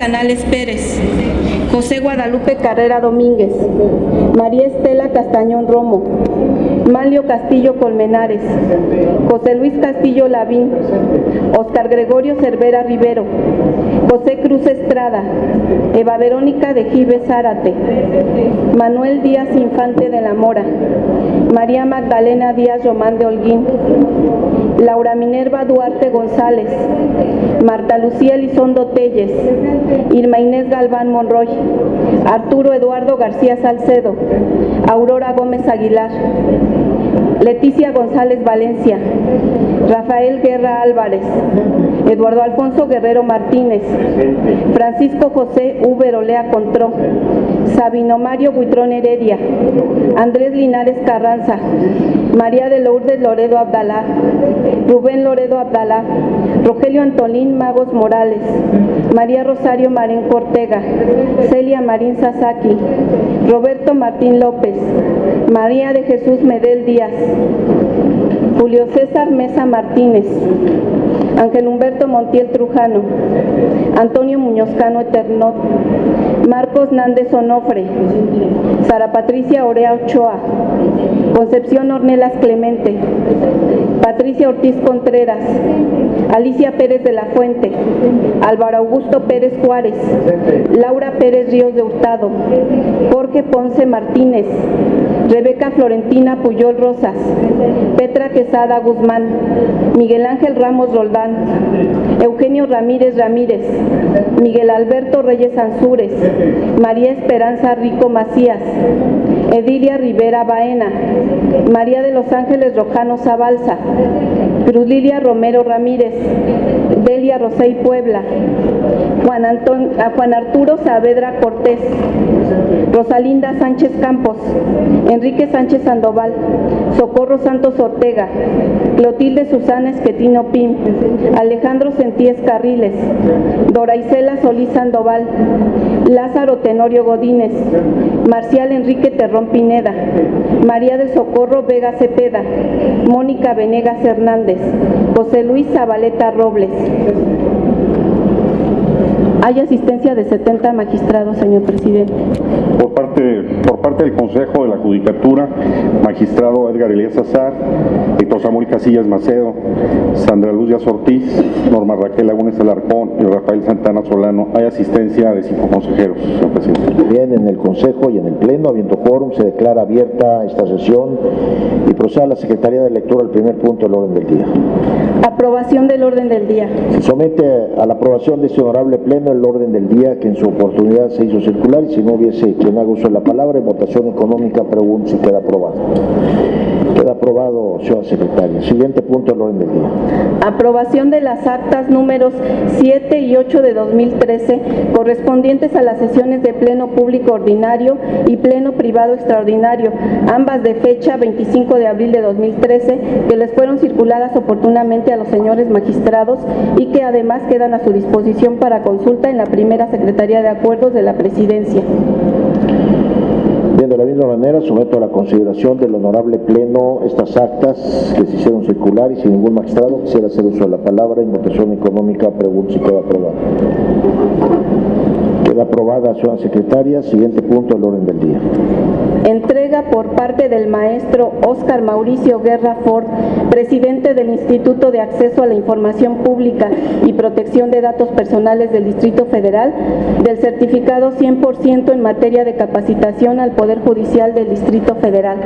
Canales Pérez, José Guadalupe Carrera Domínguez, María Estela Castañón Romo, Malio Castillo Colmenares, José Luis Castillo Lavín, Oscar Gregorio Cervera Rivero, José Cruz Estrada, Eva Verónica de Gibe Zárate, Manuel Díaz Infante de la Mora, María Magdalena Díaz Román de Holguín, Laura Minerva Duarte González, Marta Lucía Elizondo Telles, Irma Inés Galván Monroy, Arturo Eduardo García Salcedo, Aurora Gómez Aguilar, Leticia González Valencia, Rafael Guerra Álvarez, Eduardo Alfonso Guerrero Martínez, Francisco José Uber Olea Contró, Sabino Mario Buitrón Heredia, Andrés Linares Carranza, María de Lourdes Loredo Abdalá, Rubén Loredo Abdalá, Rogelio Antolín Magos Morales, María Rosario Marín Cortega, Celia Marín Sasaki, Roberto Martín López, María de Jesús Medel Díaz, Julio César Mesa Martínez, Ángel Humberto Montiel Trujano, Antonio Muñozcano Eternot, Marcos Nández Onofre, Sara Patricia Orea Ochoa, Concepción Ornelas Clemente, Patricia Ortiz Contreras, Alicia Pérez de la Fuente, Álvaro Augusto Pérez Juárez, Laura Pérez Ríos de Hurtado, Jorge Ponce Martínez, Rebeca Florentina Puyol Rosas, Petra Quesada Guzmán, Miguel Ángel Ramos Roldán, Eugenio Ramírez Ramírez, Miguel Alberto Reyes Ansúrez, María Esperanza Rico Macías, Edilia Rivera Baena, María de los Ángeles Rojano Zabalza, Cruz Lilia Romero Ramírez, Delia Rosey Puebla, Juan, Anton, Juan Arturo Saavedra Cortés, Rosalinda Sánchez Campos, Enrique Sánchez Sandoval, Socorro Santos Ortega, Clotilde Susana Esquetino Pim, Alejandro Sentíes Carriles, Dora Isela Solís Sandoval, Lázaro Tenorio Godínez, Marcial Enrique Terrón Pineda, María del Socorro Vega Cepeda, Mónica Venegas Hernández, José Luis Zabaleta Robles. Hay asistencia de 70 magistrados, señor presidente. Por parte, por parte del Consejo de la Judicatura, magistrado Edgar Elías Azar, Héctor Samuel Casillas Macedo, Sandra Luz Díaz Ortiz, Norma Raquel Lagunes Alarcón y Rafael Santana Solano. Hay asistencia de cinco consejeros, señor presidente. Bien, en el Consejo y en el Pleno, habiendo quórum, se declara abierta esta sesión y procede a la Secretaría de Lectura al primer punto del orden del día. Aprobación del orden del día. Se somete a la aprobación de este honorable Pleno el orden del día que en su oportunidad se hizo circular y si no hubiese quien haga uso de la palabra en votación económica, pregunto si queda aprobado. Queda aprobado, señora secretaria. Siguiente punto del orden del día. Aprobación de las actas números 7 y 8 de 2013 correspondientes a las sesiones de Pleno Público Ordinario y Pleno Privado Extraordinario, ambas de fecha 25 de abril de 2013, que les fueron circuladas oportunamente a los señores magistrados y que además quedan a su disposición para consulta en la primera Secretaría de Acuerdos de la Presidencia. Bien, de la misma manera someto a la consideración del honorable Pleno estas actas que se hicieron circular y si ningún magistrado quisiera hacer uso de la palabra en económica, pregunto si queda aprobado. Queda aprobada, señora secretaria. Siguiente punto del orden del día. Entrega por parte del maestro Óscar Mauricio Guerra Ford, presidente del Instituto de Acceso a la Información Pública y Protección de Datos Personales del Distrito Federal, del certificado 100% en materia de capacitación al Poder Judicial del Distrito Federal.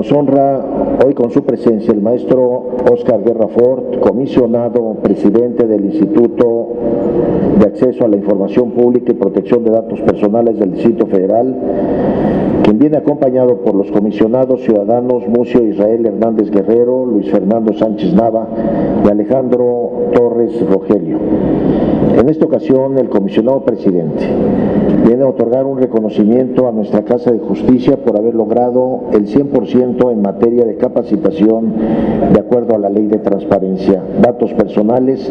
Nos honra hoy con su presencia el maestro Óscar Guerra Ford, comisionado presidente del Instituto de Acceso a la Información Pública y Protección de Datos Personales del Distrito Federal, quien viene acompañado por los comisionados ciudadanos Mucio Israel Hernández Guerrero, Luis Fernando Sánchez Nava y Alejandro Torres Rogelio. En esta ocasión, el comisionado presidente viene a otorgar un reconocimiento a nuestra Casa de Justicia por haber logrado el 100% en materia de capacitación de acuerdo a la ley de transparencia, datos personales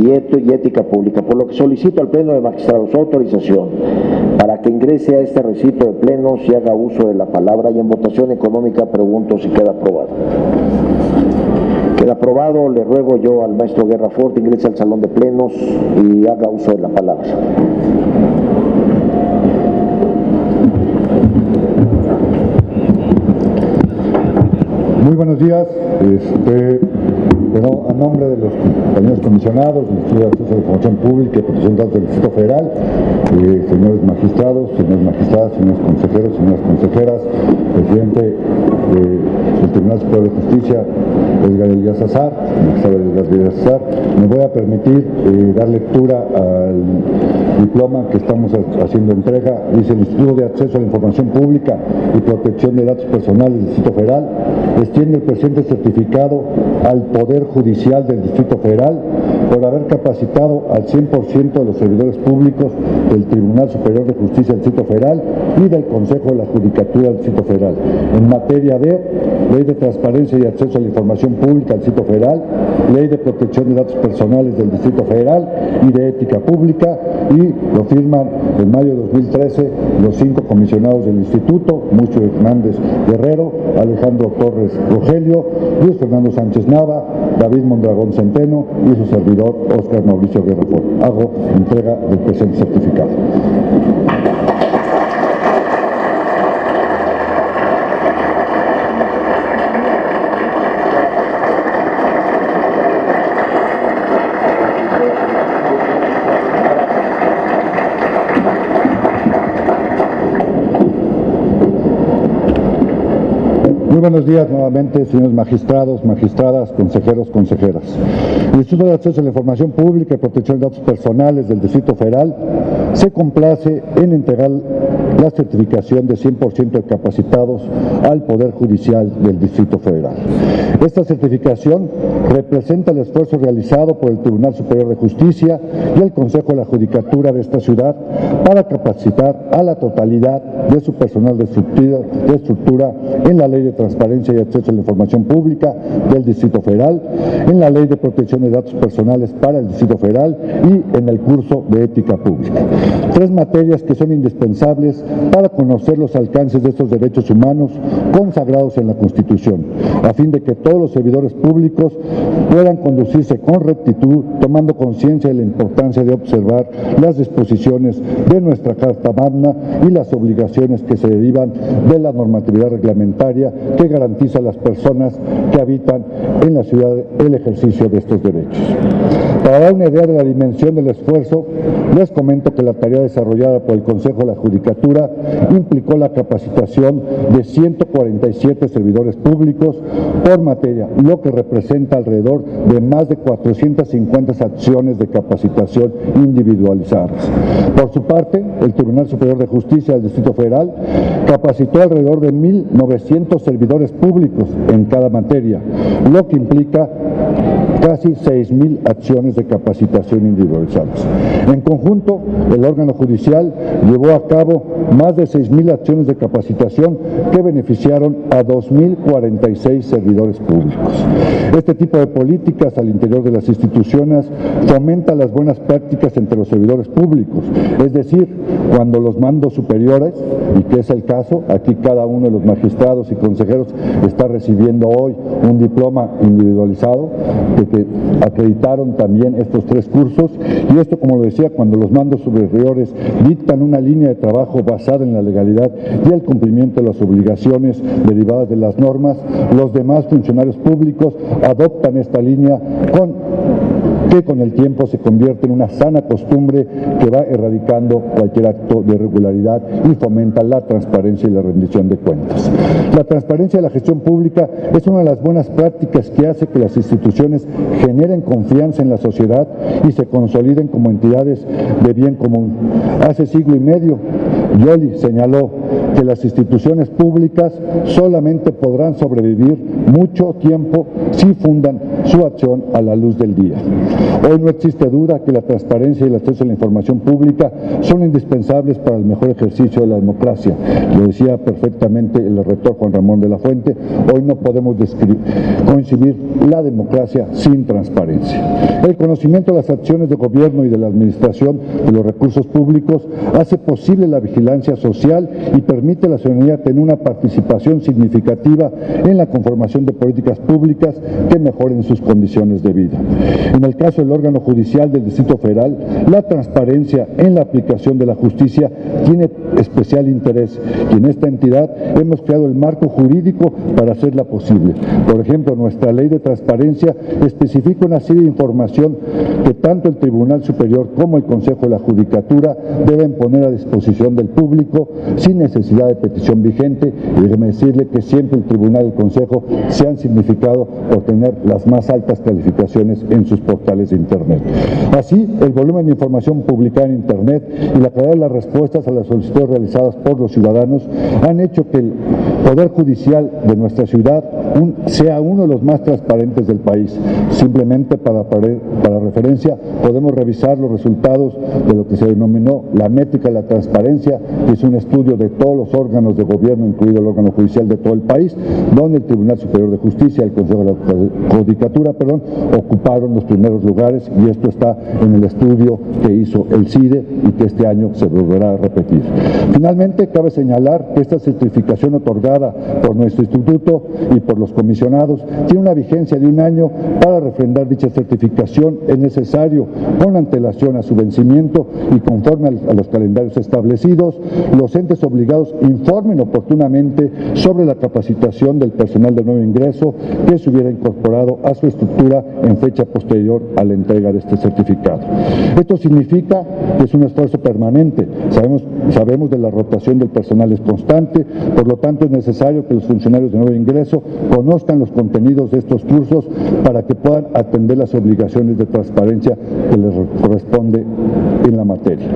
y, ética pública, por lo que solicito al Pleno de Magistrados autorización para que ingrese a este recinto de plenos y haga uso de la palabra y en votación económica pregunto si queda aprobado. El aprobado, le ruego yo al maestro Guerra Fort ingrese al salón de plenos y haga uso de la palabra. Muy buenos días. Este, bueno, a nombre de los compañeros comisionados, del Instituto de Acceso a la Información Pública y Protección de Datos del Distrito Federal, eh, señores magistrados, señores magistradas, señores consejeros, señoras consejeras, presidente eh, del Tribunal Superior de Justicia, Edgar Elías Azar, magistrado Edgar Elías me voy a permitir eh, dar lectura al diploma que estamos haciendo entrega. Dice el Instituto de Acceso a la Información Pública y Protección de Datos Personales del Distrito Federal, extiende el presente certificado al Poder Judicial del Distrito Federal por haber capacitado al 100% de los servidores públicos del Tribunal Superior de Justicia del Distrito Federal y del Consejo de la Judicatura del Distrito Federal. En materia de Ley de Transparencia y Acceso a la Información Pública del Distrito Federal, Ley de Protección de Datos Personales del Distrito Federal y de Ética Pública y lo firman en mayo de 2013 los cinco comisionados del Instituto, Mucho Hernández Guerrero, Alejandro Torres Rogelio, Luis Fernando Sánchez David Mondragón Centeno y su servidor Óscar Mauricio Guerra Hago entrega del presente certificado. Muy buenos días nuevamente, señores magistrados, magistradas, consejeros, consejeras. El Instituto de Acceso a la Información Pública y Protección de Datos Personales del Distrito Federal se complace en entregar la certificación de 100% de capacitados al Poder Judicial del Distrito Federal. Esta certificación representa el esfuerzo realizado por el Tribunal Superior de Justicia y el Consejo de la Judicatura de esta ciudad para capacitar a la totalidad de su personal de estructura, de estructura en la Ley de Transparencia y Acceso a la Información Pública del Distrito Federal, en la Ley de Protección de Datos Personales para el Distrito Federal y en el curso de Ética Pública. Tres materias que son indispensables para conocer los alcances de estos derechos humanos consagrados en la Constitución, a fin de que todos los servidores públicos puedan conducirse con rectitud, tomando conciencia de la importancia de observar las disposiciones de nuestra Carta Magna y las obligaciones que se derivan de la normatividad reglamentaria que garantiza a las personas que habitan en la ciudad el ejercicio de estos derechos. Para dar una idea de la dimensión del esfuerzo, les comento que la tarea desarrollada por el Consejo de la Judicatura implicó la capacitación de 147 servidores públicos por materia, lo que representa alrededor de más de 450 acciones de capacitación individualizadas. Por su parte, el Tribunal Superior de Justicia del Distrito Federal capacitó alrededor de 1.900 servidores públicos en cada materia, lo que implica casi 6.000 acciones de capacitación individualizadas. En conjunto, el órgano judicial llevó a cabo más de 6.000 acciones de capacitación que beneficiaron a 2.046 servidores públicos. Este tipo de políticas al interior de las instituciones fomenta las buenas prácticas entre los servidores públicos, es decir, cuando los mandos superiores, y que es el caso, aquí cada uno de los magistrados y consejeros está recibiendo hoy un diploma individualizado que, que acreditaron también estos tres cursos. Y esto, como lo decía, cuando los mandos superiores dictan una línea de trabajo basada en la legalidad y el cumplimiento de las obligaciones derivadas de las normas, los demás funcionarios públicos adoptan esta línea con que con el tiempo se convierte en una sana costumbre que va erradicando cualquier acto de irregularidad y fomenta la transparencia y la rendición de cuentas. La transparencia de la gestión pública es una de las buenas prácticas que hace que las instituciones generen confianza en la sociedad y se consoliden como entidades de bien común. Hace siglo y medio, Yoli señaló que las instituciones públicas solamente podrán sobrevivir mucho tiempo si fundan su acción a la luz del día. Hoy no existe duda que la transparencia y el acceso a la información pública son indispensables para el mejor ejercicio de la democracia. Lo decía perfectamente el rector Juan Ramón de la Fuente, hoy no podemos coincidir la democracia sin transparencia. El conocimiento de las acciones de gobierno y de la administración de los recursos públicos hace posible la vigilancia social y permite permite a la ciudadanía tener una participación significativa en la conformación de políticas públicas que mejoren sus condiciones de vida. En el caso del órgano judicial del Distrito Federal, la transparencia en la aplicación de la justicia tiene especial interés y en esta entidad hemos creado el marco jurídico para hacerla posible. Por ejemplo, nuestra ley de transparencia especifica una serie de información que tanto el Tribunal Superior como el Consejo de la Judicatura deben poner a disposición del público sin necesidad de petición vigente y déjeme decirle que siempre el Tribunal y el Consejo se han significado por tener las más altas calificaciones en sus portales de Internet. Así, el volumen de información publicada en Internet y la calidad de las respuestas a las solicitudes realizadas por los ciudadanos han hecho que el Poder Judicial de nuestra ciudad sea uno de los más transparentes del país. Simplemente para, para referencia podemos revisar los resultados de lo que se denominó la métrica de la transparencia, que es un estudio de todos los órganos de gobierno, incluido el órgano judicial de todo el país, donde el Tribunal Superior de Justicia, el Consejo de la Judicatura, perdón, ocuparon los primeros lugares y esto está en el estudio que hizo el CIDE y que este año se volverá a repetir. Finalmente, cabe señalar que esta certificación otorgada por nuestro instituto y por los comisionados tiene una vigencia de un año para refrendar dicha certificación. Es necesario, con antelación a su vencimiento y conforme a los calendarios establecidos, los entes obligados informen oportunamente sobre la capacitación del personal de nuevo ingreso que se hubiera incorporado a su estructura en fecha posterior a la entrega de este certificado. Esto significa que es un esfuerzo permanente. Sabemos, sabemos de la rotación del personal es constante, por lo tanto es necesario que los funcionarios de nuevo ingreso conozcan los contenidos de estos cursos para que puedan atender las obligaciones de transparencia que les corresponde en la materia.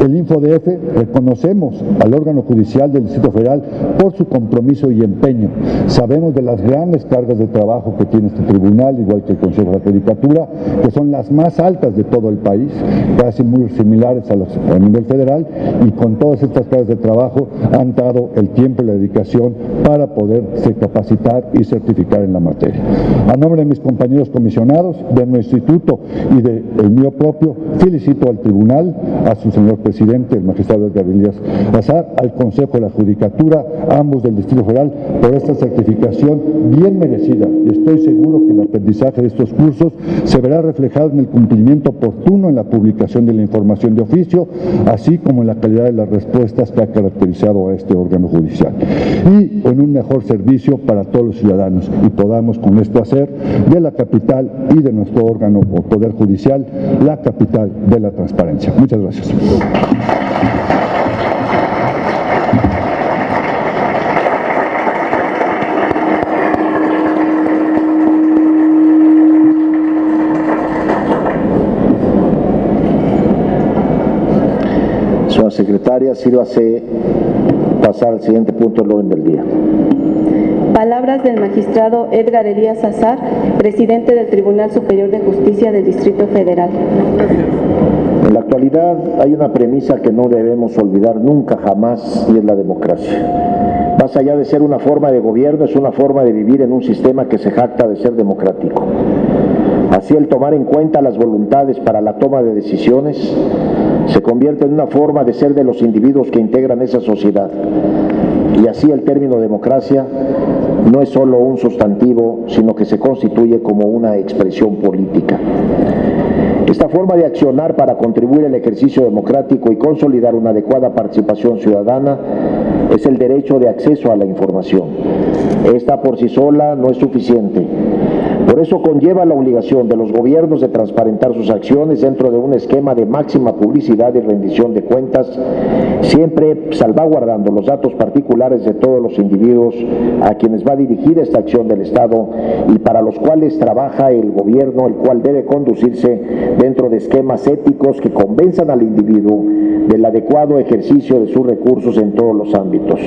El InfoDF reconocemos al órgano judicial del Distrito Federal por su compromiso y empeño. Sabemos de las grandes cargas de trabajo que tiene este tribunal, igual que el Consejo de la Judicatura, que son las más altas de todo el país, casi muy similares a, los, a nivel federal, y con todas estas cargas de trabajo han dado el tiempo y la dedicación para poderse capacitar y certificar en la materia. A nombre de mis compañeros comisionados, de nuestro instituto y de mío propio, felicito al tribunal, a su señor presidente, el magistrado Edgar Elías Azar, al Consejo de la Judicatura, ambos del Distrito Federal, por esta certificación bien merecida. Estoy seguro que el aprendizaje de estos cursos se verá reflejado en el cumplimiento oportuno en la publicación de la información de oficio, así como en la calidad de las respuestas que ha caracterizado a este órgano judicial. Y en un mejor servicio para todos los ciudadanos y podamos con esto hacer de la capital y de nuestro órgano o poder judicial la capital de la transparencia. Muchas gracias. Señora secretaria, sírvase pasar al siguiente punto del orden del día. Palabras del magistrado Edgar Elías Azar, presidente del Tribunal Superior de Justicia del Distrito Federal. En la actualidad hay una premisa que no debemos olvidar nunca jamás y es la democracia. Más allá de ser una forma de gobierno, es una forma de vivir en un sistema que se jacta de ser democrático. Así el tomar en cuenta las voluntades para la toma de decisiones se convierte en una forma de ser de los individuos que integran esa sociedad. Y así el término democracia no es solo un sustantivo, sino que se constituye como una expresión política. Esta forma de accionar para contribuir al ejercicio democrático y consolidar una adecuada participación ciudadana es el derecho de acceso a la información. Esta por sí sola no es suficiente. Eso conlleva la obligación de los gobiernos de transparentar sus acciones dentro de un esquema de máxima publicidad y rendición de cuentas, siempre salvaguardando los datos particulares de todos los individuos a quienes va dirigida esta acción del Estado y para los cuales trabaja el gobierno, el cual debe conducirse dentro de esquemas éticos que convenzan al individuo del adecuado ejercicio de sus recursos en todos los ámbitos.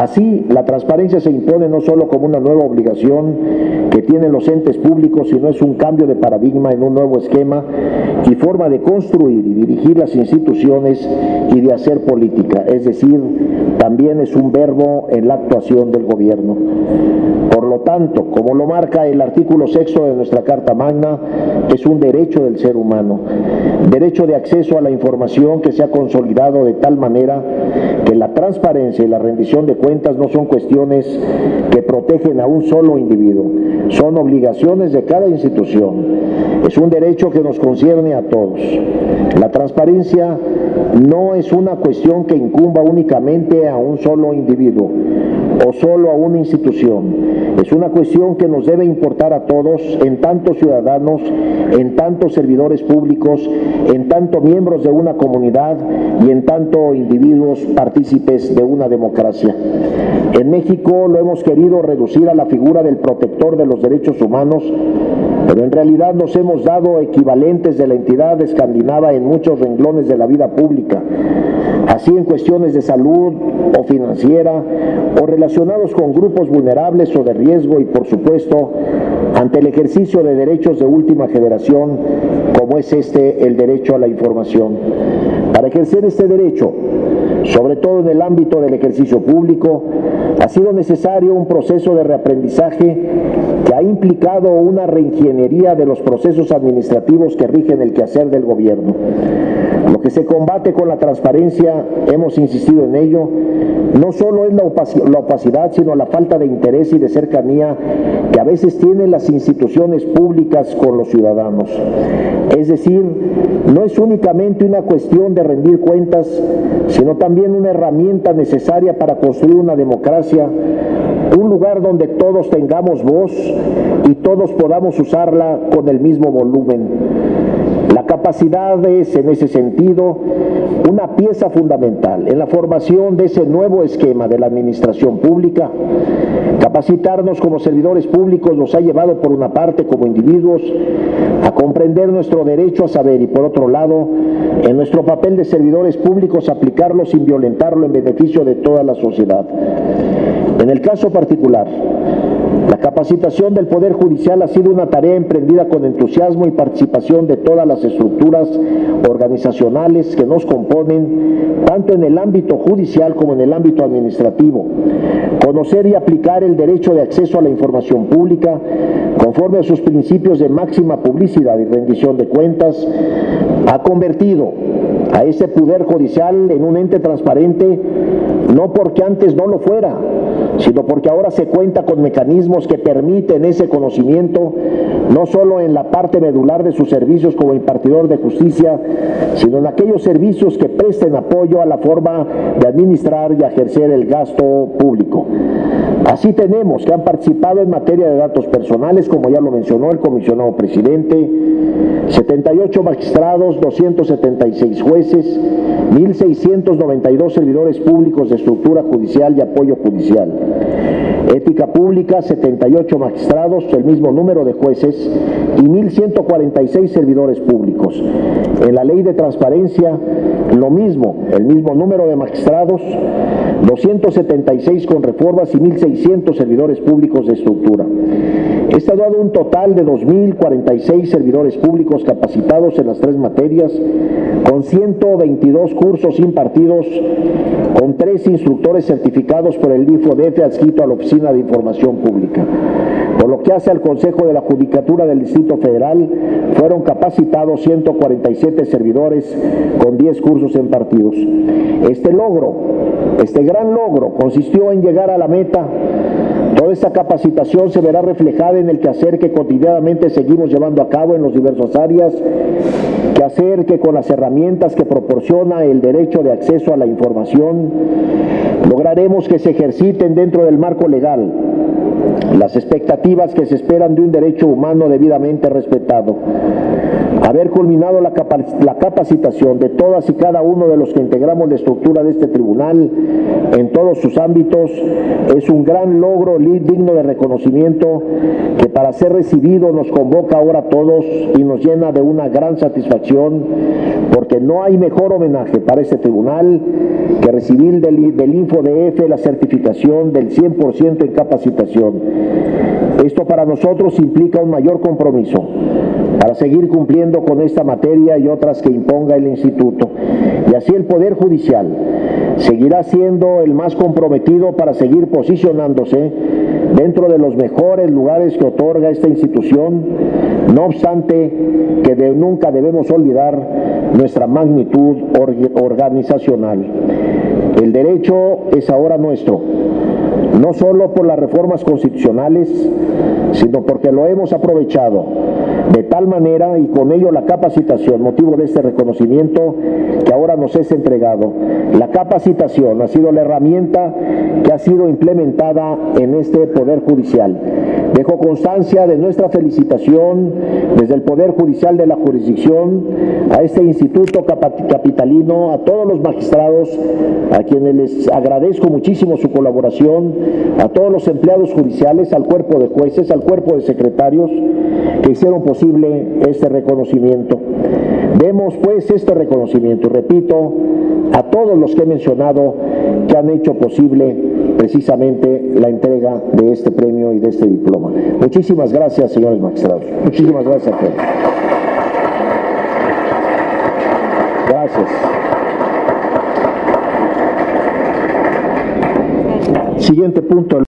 Así, la transparencia se impone no solo como una nueva obligación que tienen los entes públicos, sino es un cambio de paradigma en un nuevo esquema y forma de construir y dirigir las instituciones y de hacer política, es decir, también es un verbo en la actuación del gobierno. Por lo tanto, como lo marca el artículo sexto de nuestra Carta Magna, es un derecho del ser humano, derecho de acceso a la información que se ha consolidado de tal manera que la transparencia y la rendición de cuentas no son cuestiones que protegen a un solo individuo, son obligaciones de cada institución. Es un derecho que nos concierne a todos. La transparencia no es una cuestión que incumba únicamente a un solo individuo o solo a una institución. Es una cuestión que nos debe importar a todos, en tanto ciudadanos, en tanto servidores públicos, en tanto miembros de una comunidad y en tanto individuos partícipes de una democracia. En México lo hemos querido reducir a la figura del protector de los derechos humanos, pero en realidad nos hemos dado equivalentes de la entidad escandinava en muchos renglones de la vida pública, así en cuestiones de salud o financiera o relacionados con grupos vulnerables o de riesgo y por supuesto ante el ejercicio de derechos de última generación como es este el derecho a la información. Ejercer este derecho, sobre todo en el ámbito del ejercicio público, ha sido necesario un proceso de reaprendizaje que ha implicado una reingeniería de los procesos administrativos que rigen el quehacer del gobierno. Lo que se combate con la transparencia, hemos insistido en ello, no solo es la opacidad, sino la falta de interés y de cercanía que a veces tienen las instituciones públicas con los ciudadanos. Es decir, no es únicamente una cuestión de rendir cuentas, sino también una herramienta necesaria para construir una democracia, un lugar donde todos tengamos voz y todos podamos usarla con el mismo volumen. La capacidad es, en ese sentido, una pieza fundamental en la formación de ese nuevo esquema de la administración pública. Capacitarnos como servidores públicos nos ha llevado, por una parte, como individuos, a comprender nuestro derecho a saber y, por otro lado, en nuestro papel de servidores públicos, aplicarlo sin violentarlo en beneficio de toda la sociedad. En el caso particular, la capacitación del Poder Judicial ha sido una tarea emprendida con entusiasmo y participación de todas las estructuras organizacionales que nos componen, tanto en el ámbito judicial como en el ámbito administrativo. Conocer y aplicar el derecho de acceso a la información pública conforme a sus principios de máxima publicidad y rendición de cuentas ha convertido a ese Poder Judicial en un ente transparente, no porque antes no lo fuera, sino porque ahora se cuenta con mecanismos que permiten ese conocimiento, no solo en la parte medular de sus servicios como impartidor de justicia, sino en aquellos servicios que presten apoyo a la forma de administrar y ejercer el gasto público. Así tenemos que han participado en materia de datos personales, como ya lo mencionó el comisionado presidente, 78 magistrados, 276 jueces, 1.692 servidores públicos de estructura judicial y apoyo judicial. Ética pública, 78 magistrados, el mismo número de jueces y 1.146 servidores públicos. En la ley de transparencia, lo mismo, el mismo número de magistrados, 276 con reformas y 1.600 servidores públicos de estructura. Este ha dado un total de 2.046 servidores públicos capacitados en las tres materias, con 122 cursos impartidos, con tres instructores certificados por el IFODF adscrito a la Oficina de Información Pública. Por lo que hace al Consejo de la Judicatura del Distrito Federal, fueron capacitados 147 servidores con 10 cursos impartidos. Este logro, este gran logro, consistió en llegar a la meta Toda esta capacitación se verá reflejada en el quehacer que cotidianamente seguimos llevando a cabo en las diversas áreas, quehacer que con las herramientas que proporciona el derecho de acceso a la información, lograremos que se ejerciten dentro del marco legal las expectativas que se esperan de un derecho humano debidamente respetado. Haber culminado la, capacitación de todas y cada uno de los que integramos la estructura de este tribunal en todos sus ámbitos es un gran logro digno de reconocimiento que para ser recibido nos convoca ahora a todos y nos llena de una gran satisfacción porque no hay mejor homenaje para este tribunal que recibir del, del InfoDF la certificación del 100% en capacitación. Esto para nosotros implica un mayor compromiso para seguir cumpliendo con esta materia y otras que imponga el instituto. y así el Poder Judicial seguirá siendo el más comprometido para seguir posicionándose dentro de los mejores lugares que otorga esta institución, no obstante que nunca debemos olvidar nuestra magnitud organizacional. El derecho es ahora nuestro, no solo por las reformas constitucionales, sino porque lo hemos aprovechado de tal manera y con ello la capacitación, motivo de este reconocimiento que ahora nos es entregado. La capacitación ha sido la herramienta que ha sido implementada en este Poder Judicial. Dejo constancia de nuestra felicitación desde el Poder Judicial de la jurisdicción a este Instituto Capitalino, a todos los magistrados, a quienes les agradezco muchísimo su colaboración, a todos los empleados judiciales, al cuerpo de jueces, al cuerpo de secretarios que hicieron posible este reconocimiento. Demos pues este reconocimiento, repito, a todos los que he mencionado que han hecho posible precisamente la entrega de este premio y de este diploma. Muchísimas gracias, señores magistrados. Muchísimas gracias a todos. Gracias. Siguiente punto.